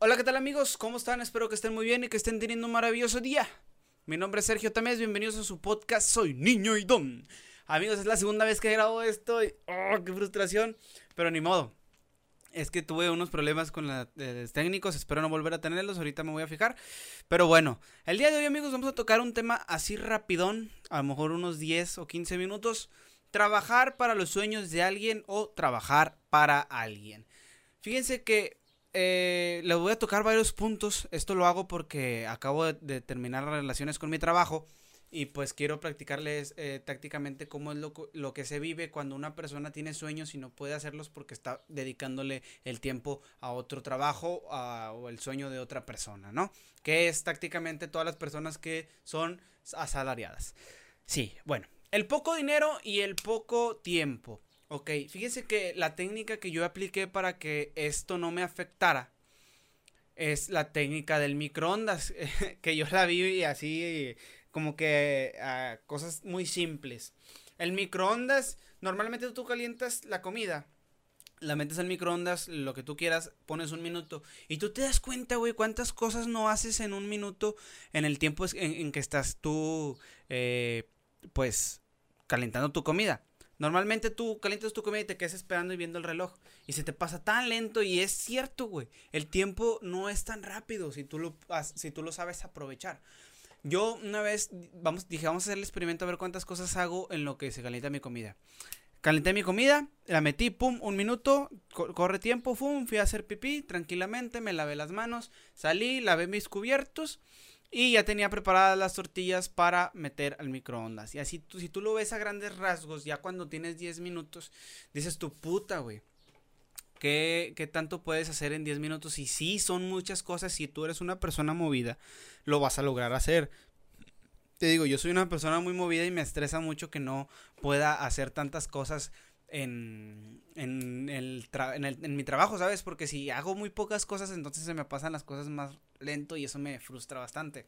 Hola, ¿qué tal amigos? ¿Cómo están? Espero que estén muy bien y que estén teniendo un maravilloso día. Mi nombre es Sergio Tamés, bienvenidos a su podcast Soy Niño y Don. Amigos, es la segunda vez que grabo esto y ¡oh, qué frustración! Pero ni modo. Es que tuve unos problemas con los técnicos, espero no volver a tenerlos, ahorita me voy a fijar. Pero bueno, el día de hoy amigos vamos a tocar un tema así rapidón, a lo mejor unos 10 o 15 minutos. Trabajar para los sueños de alguien o trabajar para alguien. Fíjense que eh, les voy a tocar varios puntos. Esto lo hago porque acabo de, terminar las relaciones con mi trabajo. Y pues quiero practicarles eh, tácticamente cómo es lo, que se vive cuando una persona tiene sueños y no puede hacerlos porque está dedicándole el tiempo a otro trabajo o el sueño de otra persona, ¿no? Que es tácticamente todas las personas que son asalariadas. Sí, bueno, el poco dinero y el poco tiempo. Ok, fíjense que la técnica que yo apliqué para que esto no me afectara es la técnica del microondas, que yo la vi así como que ah, cosas muy simples. El microondas, normalmente tú calientas la comida, la metes al microondas, lo que tú quieras, pones un minuto y tú te das cuenta, güey, cuántas cosas no haces en un minuto en el tiempo en, que estás tú, eh, pues, calentando tu comida. Normalmente tú calientas tu comida y te quedas esperando y viendo el reloj. Y se te pasa tan lento y es cierto, güey. El tiempo no es tan rápido si tú lo, si tú lo sabes aprovechar. Yo una vez, vamos, dije, vamos a hacer el experimento a ver cuántas cosas hago en lo que se calienta mi comida. Calenté mi comida, la metí, pum, un minuto, corre tiempo, pum, fui a hacer pipí tranquilamente, me lavé las manos, salí, lavé mis cubiertos y ya tenía preparadas las tortillas para meter al microondas. Y así, tú, si tú lo ves a grandes rasgos, ya cuando tienes 10 minutos, dices tu puta, güey. ¿Qué, ¿Qué, tanto puedes hacer en 10 minutos? Y sí, son muchas cosas. Si tú eres una persona movida, lo vas a lograr hacer. Te digo, yo soy una persona muy movida y me estresa mucho que no pueda hacer tantas cosas en, en, el en, el, en mi trabajo, ¿sabes? Porque si hago muy pocas cosas, entonces se me pasan las cosas más lento y eso me frustra bastante.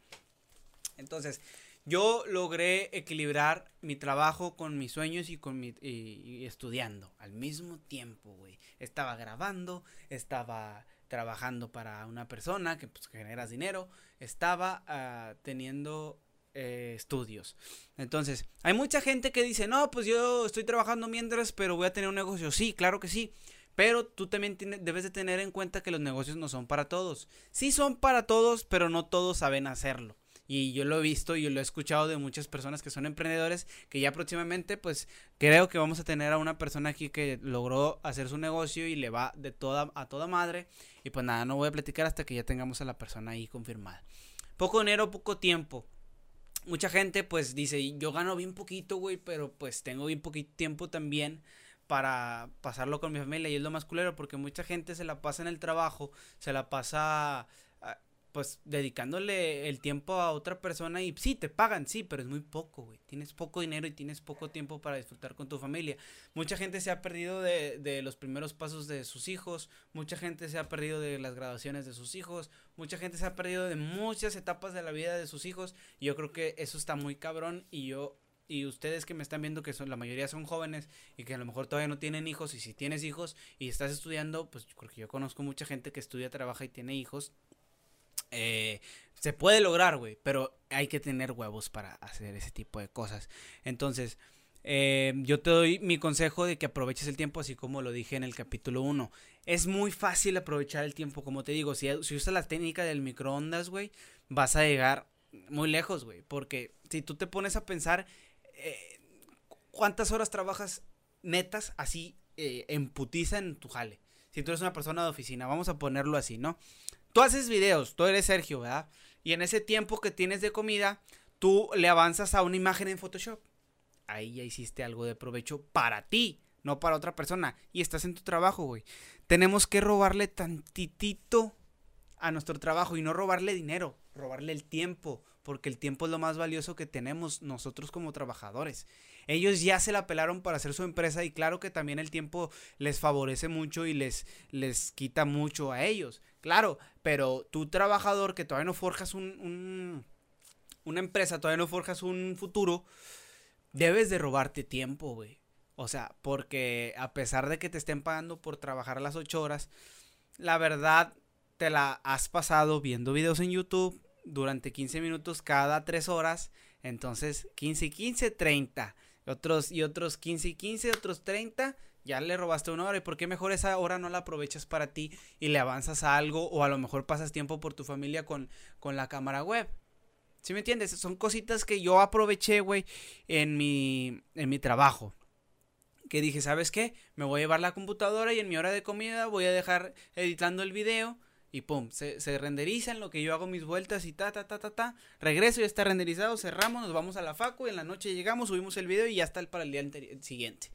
Entonces, yo logré equilibrar mi trabajo con mis sueños y con mi y, estudiando al mismo tiempo, güey. Estaba grabando, estaba trabajando para una persona que pues generas dinero, estaba uh, teniendo eh, estudios. Entonces, hay mucha gente que dice, no, pues yo estoy trabajando mientras, pero voy a tener un negocio. Sí, claro que sí. Pero tú también debes de tener en cuenta que los negocios no son para todos. Sí son para todos, pero no todos saben hacerlo. Y yo lo he visto y lo he escuchado de muchas personas que son emprendedores que ya próximamente pues creo que vamos a tener a una persona aquí que logró hacer su negocio y le va de toda a toda madre. Y pues nada, no voy a platicar hasta que ya tengamos a la persona ahí confirmada. Poco dinero, poco tiempo mucha gente pues dice, yo gano bien poquito, güey, pero pues tengo bien poquito tiempo también para pasarlo con mi familia y es lo más culero porque mucha gente se la pasa en el trabajo, se la pasa pues dedicándole el tiempo a otra persona y sí, te pagan, sí, pero es muy poco, güey. Tienes poco dinero y tienes poco tiempo para disfrutar con tu familia. Mucha gente se ha perdido de, de los primeros pasos de sus hijos, mucha gente se ha perdido de las graduaciones de sus hijos, mucha gente se ha perdido de muchas etapas de la vida de sus hijos y yo creo que eso está muy cabrón y yo y ustedes que me están viendo que son la mayoría son jóvenes y que a lo mejor todavía no tienen hijos y si tienes hijos y estás estudiando, pues porque yo conozco mucha gente que estudia, trabaja y tiene hijos, eh, se puede lograr, güey, pero hay que tener huevos para hacer ese tipo de cosas. Entonces, eh, yo te doy mi consejo de que aproveches el tiempo, así como lo dije en el capítulo 1. Es muy fácil aprovechar el tiempo, como te digo, si, si usas la técnica del microondas, güey, vas a llegar muy lejos, güey. Porque si tú te pones a pensar, eh, ¿cuántas horas trabajas netas así en putiza en tu jale? Si tú eres una persona de oficina, vamos a ponerlo así, ¿no? Tú haces videos, tú eres Sergio, ¿verdad? Y en ese tiempo que tienes de comida, tú le avanzas a una imagen en Photoshop. Ahí ya hiciste algo de provecho para ti, no para otra persona. Y estás en tu trabajo, güey. Tenemos que robarle tantitito a nuestro trabajo y no robarle dinero, robarle el tiempo, porque el tiempo es lo más valioso que tenemos nosotros como trabajadores. Ellos ya se la pelaron para hacer su empresa y claro que también el tiempo les favorece mucho y les, les quita mucho a ellos. Claro, pero tú trabajador que todavía no forjas un, una empresa, todavía no forjas un futuro, debes de robarte tiempo, güey. O sea, porque a pesar de que te estén pagando por trabajar las ocho horas, la verdad te la has pasado viendo videos en YouTube durante 15 minutos cada 3 horas. Entonces, 15 y 15, 30. Otros, y otros 15 y 15, otros 30. Ya le robaste una hora. ¿Y por qué mejor esa hora no la aprovechas para ti y le avanzas a algo? O a lo mejor pasas tiempo por tu familia con, con la cámara web. ¿Sí me entiendes? Son cositas que yo aproveché, güey, en mi, en mi trabajo. Que dije, ¿sabes qué? Me voy a llevar la computadora y en mi hora de comida voy a dejar editando el video y pum, se, se renderiza en lo que yo hago mis vueltas y ta, ta, ta, ta, ta. Regreso, ya está renderizado, cerramos, nos vamos a la facu y en la noche llegamos, subimos el video y ya está para el día siguiente.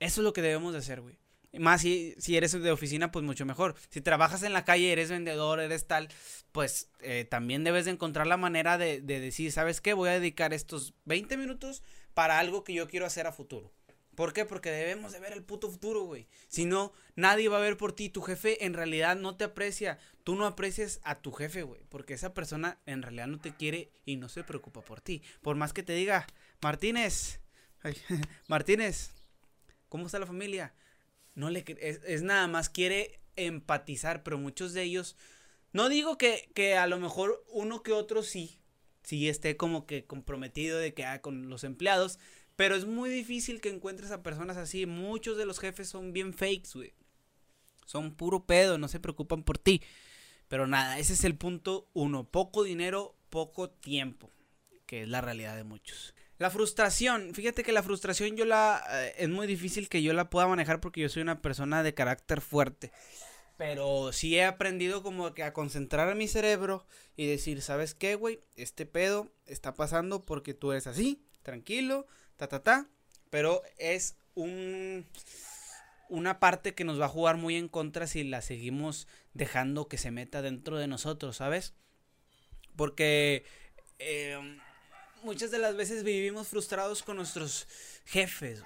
Eso es lo que debemos de hacer, güey. Más si, si eres de oficina, pues mucho mejor. Si trabajas en la calle, eres vendedor, eres tal, pues eh, también debes de encontrar la manera de, de decir, ¿sabes qué? Voy a dedicar estos 20 minutos para algo que yo quiero hacer a futuro. ¿Por qué? Porque debemos de ver el puto futuro, güey. Si no, nadie va a ver por ti. Tu jefe en realidad no te aprecia. Tú no aprecias a tu jefe, güey. Porque esa persona en realidad no te quiere y no se preocupa por ti. Por más que te diga, Martínez, Martínez, ¿cómo está la familia? No le es, es nada más quiere empatizar, pero muchos de ellos, no digo que, que a lo mejor uno que otro sí, sí esté como que comprometido de que ah, con los empleados, pero es muy difícil que encuentres a personas así. Muchos de los jefes son bien fakes, güey. Son puro pedo, no se preocupan por ti. Pero nada, ese es el punto uno. Poco dinero, poco tiempo. Que es la realidad de muchos. La frustración, fíjate que la frustración yo la... Eh, es muy difícil que yo la pueda manejar porque yo soy una persona de carácter fuerte. Pero sí he aprendido como que a concentrar mi cerebro y decir, ¿sabes qué, güey? Este pedo está pasando porque tú eres así, tranquilo, ta, ta, ta. Pero es un, una parte que nos va a jugar muy en contra si la seguimos dejando que se meta dentro de nosotros, ¿sabes? Porque eh, muchas de las veces vivimos frustrados con nuestros jefes.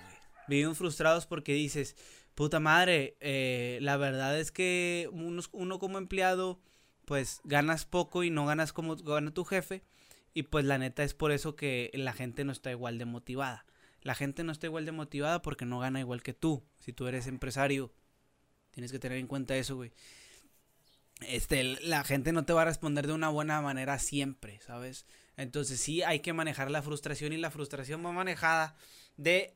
Vivimos frustrados porque dices, puta madre, eh, la verdad es que uno como empleado, pues ganas poco y no ganas como gana tu jefe. Y pues la neta es por eso que la gente no está igual de motivada. La gente no está igual de motivada porque no gana igual que tú. Si tú eres empresario, tienes que tener en cuenta eso, güey. Este, la gente no te va a responder de una buena manera siempre, ¿sabes? Entonces sí hay que manejar la frustración y la frustración va manejada de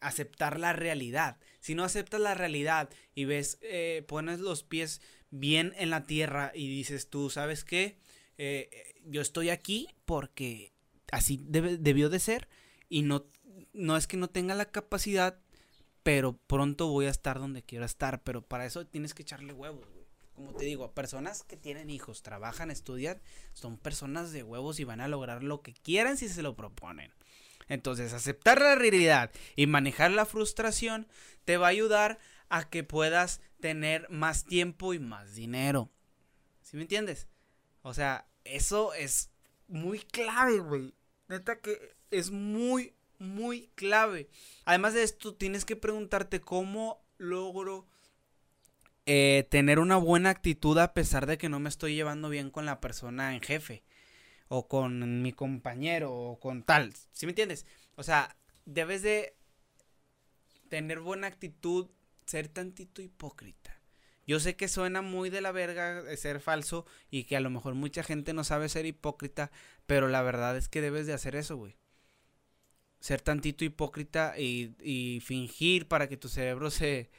aceptar la realidad. Si no aceptas la realidad y ves, eh, pones los pies bien en la tierra y dices tú, ¿sabes qué? Eh, yo estoy aquí porque así debió de ser y no, no es que no tenga la capacidad, pero pronto voy a estar donde quiero estar, pero para eso tienes que echarle huevos, güey. Como te digo, personas que tienen hijos, trabajan, estudian, son personas de huevos y van a lograr lo que quieran si se lo proponen. Entonces, aceptar la realidad y manejar la frustración te va a ayudar a que puedas tener más tiempo y más dinero. ¿Sí me entiendes? O sea, eso es muy clave, güey. Neta que es muy, muy clave. Además de esto, tienes que preguntarte cómo logro eh, tener una buena actitud a pesar de que no me estoy llevando bien con la persona en jefe. O con mi compañero, o con tal. ¿Sí me entiendes? O sea, debes de tener buena actitud, ser tantito hipócrita. Yo sé que suena muy de la verga ser falso y que a lo mejor mucha gente no sabe ser hipócrita, pero la verdad es que debes de hacer eso, güey. Ser tantito hipócrita y, fingir para que tu cerebro se,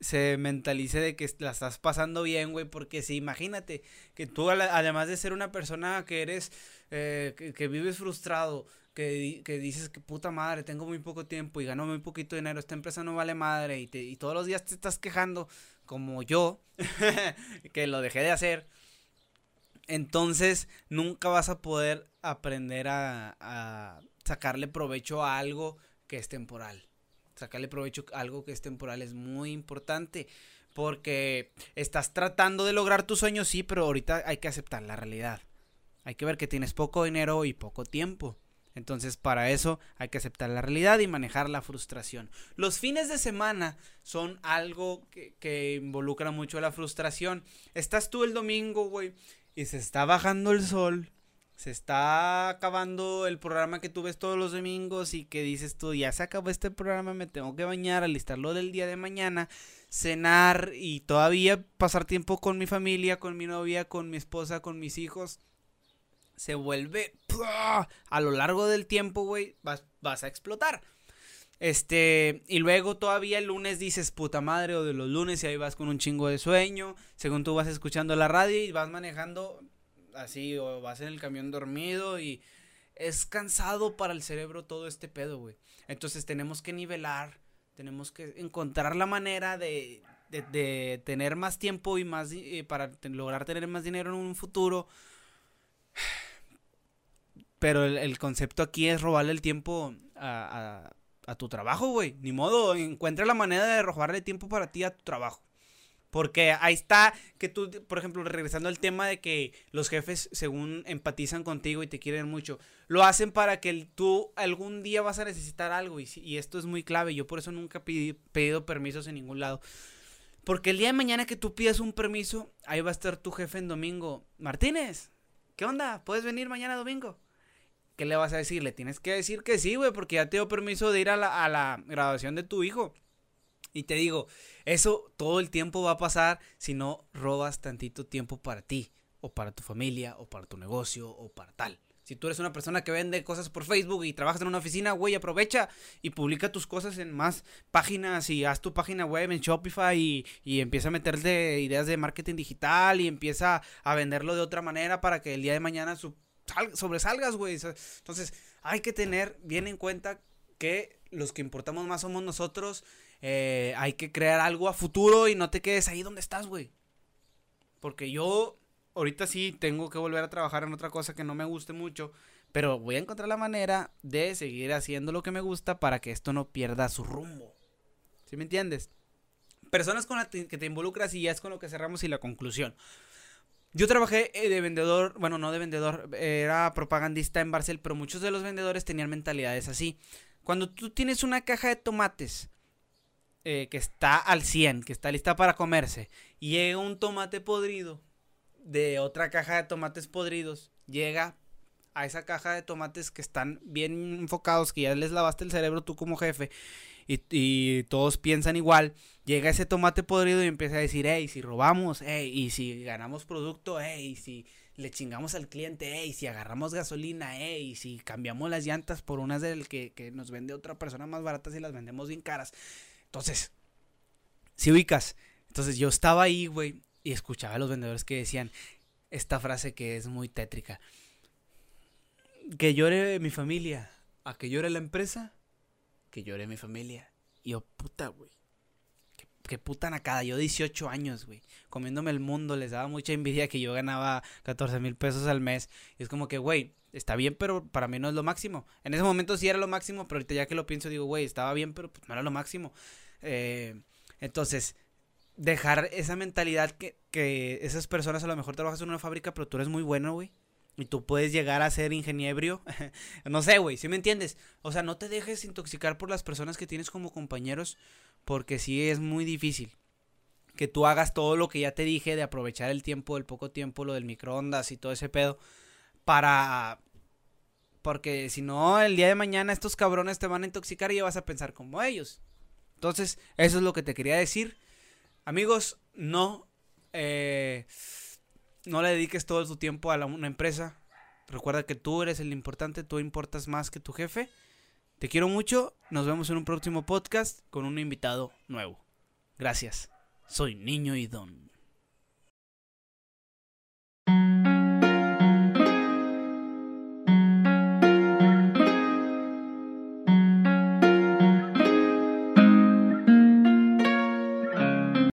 se mentalice de que la estás pasando bien, güey, porque si imagínate que tú además de ser una persona que eres, eh, que, vives frustrado, que, que, dices que puta madre, tengo muy poco tiempo y gano muy poquito dinero, esta empresa no vale madre y, te, y todos los días te estás quejando, como yo, que lo dejé de hacer, entonces nunca vas a poder aprender a, sacarle provecho a algo que es temporal. Sacarle provecho a algo que es temporal es muy importante. Porque estás tratando de lograr tus sueños, sí, pero ahorita hay que aceptar la realidad. Hay que ver que tienes poco dinero y poco tiempo. Entonces, para eso hay que aceptar la realidad y manejar la frustración. Los fines de semana son algo que, involucra mucho la frustración. Estás tú el domingo, güey, y se está bajando el sol, se está acabando el programa que tú ves todos los domingos y que dices tú, ya se acabó este programa, me tengo que bañar, alistarlo del día de mañana, cenar y todavía pasar tiempo con mi familia, con mi novia, con mi esposa, con mis hijos. Se vuelve a lo largo del tiempo, güey, vas, vas a explotar. Este, y luego todavía el lunes dices puta madre o de los lunes y ahí vas con un chingo de sueño, según tú vas escuchando la radio y vas manejando así o vas en el camión dormido y es cansado para el cerebro todo este pedo, güey. Entonces tenemos que nivelar, tenemos que encontrar la manera de, de, tener más tiempo y más eh, para lograr tener más dinero en un futuro. Pero el, concepto aquí es robarle el tiempo a, tu trabajo, güey. Ni modo, encuentra la manera de robarle tiempo para ti a tu trabajo. Porque ahí está que tú, por ejemplo, regresando al tema de que los jefes, según empatizan contigo y te quieren mucho, lo hacen para que tú algún día vas a necesitar algo. Y, esto es muy clave. Yo por eso nunca he pedido permisos en ningún lado. Porque el día de mañana que tú pidas un permiso, ahí va a estar tu jefe en domingo. Martínez, ¿qué onda? ¿Puedes venir mañana domingo? ¿Qué le vas a decir? Le tienes que decir que sí, güey, porque ya te dio permiso de ir a la, a la graduación de tu hijo. Y te digo, eso todo el tiempo va a pasar si no robas tantito tiempo para ti, o para tu familia, o para tu negocio, o para tal. Si tú eres una persona que vende cosas por Facebook y trabajas en una oficina, güey, aprovecha y publica tus cosas en más páginas y haz tu página web en Shopify y, y empieza a meterte ideas de marketing digital y empieza a venderlo de otra manera para que el día de mañana sobresalgas, güey. Entonces, hay que tener bien en cuenta que los que importamos más somos nosotros eh, hay que crear algo a futuro y no te quedes ahí donde estás, güey. Porque yo ahorita sí tengo que volver a trabajar en otra cosa que no me guste mucho, pero voy a encontrar la manera de seguir haciendo lo que me gusta para que esto no pierda su rumbo. ¿Sí me entiendes? Personas con las que te involucras y ya es con lo que cerramos y la conclusión. Yo trabajé eh, de vendedor, bueno, no de vendedor, era propagandista en Barcel, pero muchos de los vendedores tenían mentalidades así. Cuando tú tienes una caja de tomates eh, que está al 100, que está lista para comerse, y llega un tomate podrido de otra caja de tomates podridos, llega a esa caja de tomates que están bien enfocados, que ya les lavaste el cerebro tú como jefe, y, todos piensan igual, llega ese tomate podrido y empieza a decir, hey, si robamos, hey, y si ganamos producto, hey, si le chingamos al cliente, hey, si agarramos gasolina, hey, si cambiamos las llantas por unas del que, que nos vende otra persona más baratas y las vendemos bien caras. Entonces, si ubicas, entonces yo estaba ahí, güey, y escuchaba a los vendedores que decían esta frase que es muy tétrica. Que llore mi familia, a que llore la empresa, que llore mi familia. Y yo, puta, güey. Qué, puta nacada. Yo 18 años, güey. Comiéndome el mundo. Les daba mucha envidia que yo ganaba 14 mil pesos al mes. Y es como que, güey, está bien, pero para mí no es lo máximo. En ese momento sí era lo máximo, pero ahorita ya que lo pienso digo, güey, estaba bien, pero pues no era lo máximo. Eh, entonces, dejar esa mentalidad que, que esas personas a lo mejor trabajas en una fábrica, pero tú eres muy bueno, güey. Y tú puedes llegar a ser ingeniero. no sé, güey, ¿sí me entiendes? O sea, no te dejes intoxicar por las personas que tienes como compañeros, porque sí es muy difícil que tú hagas todo lo que ya te dije de aprovechar el tiempo, el poco tiempo, lo del microondas y todo ese pedo para... Porque si no, el día de mañana estos cabrones te van a intoxicar y ya vas a pensar como ellos. Entonces, eso es lo que te quería decir. Amigos, no... Eh, no le dediques todo tu tiempo a una empresa. Recuerda que tú eres el importante, tú importas más que tu jefe. Te quiero mucho. Nos vemos en un próximo podcast con un invitado nuevo. Gracias. Soy Niño y.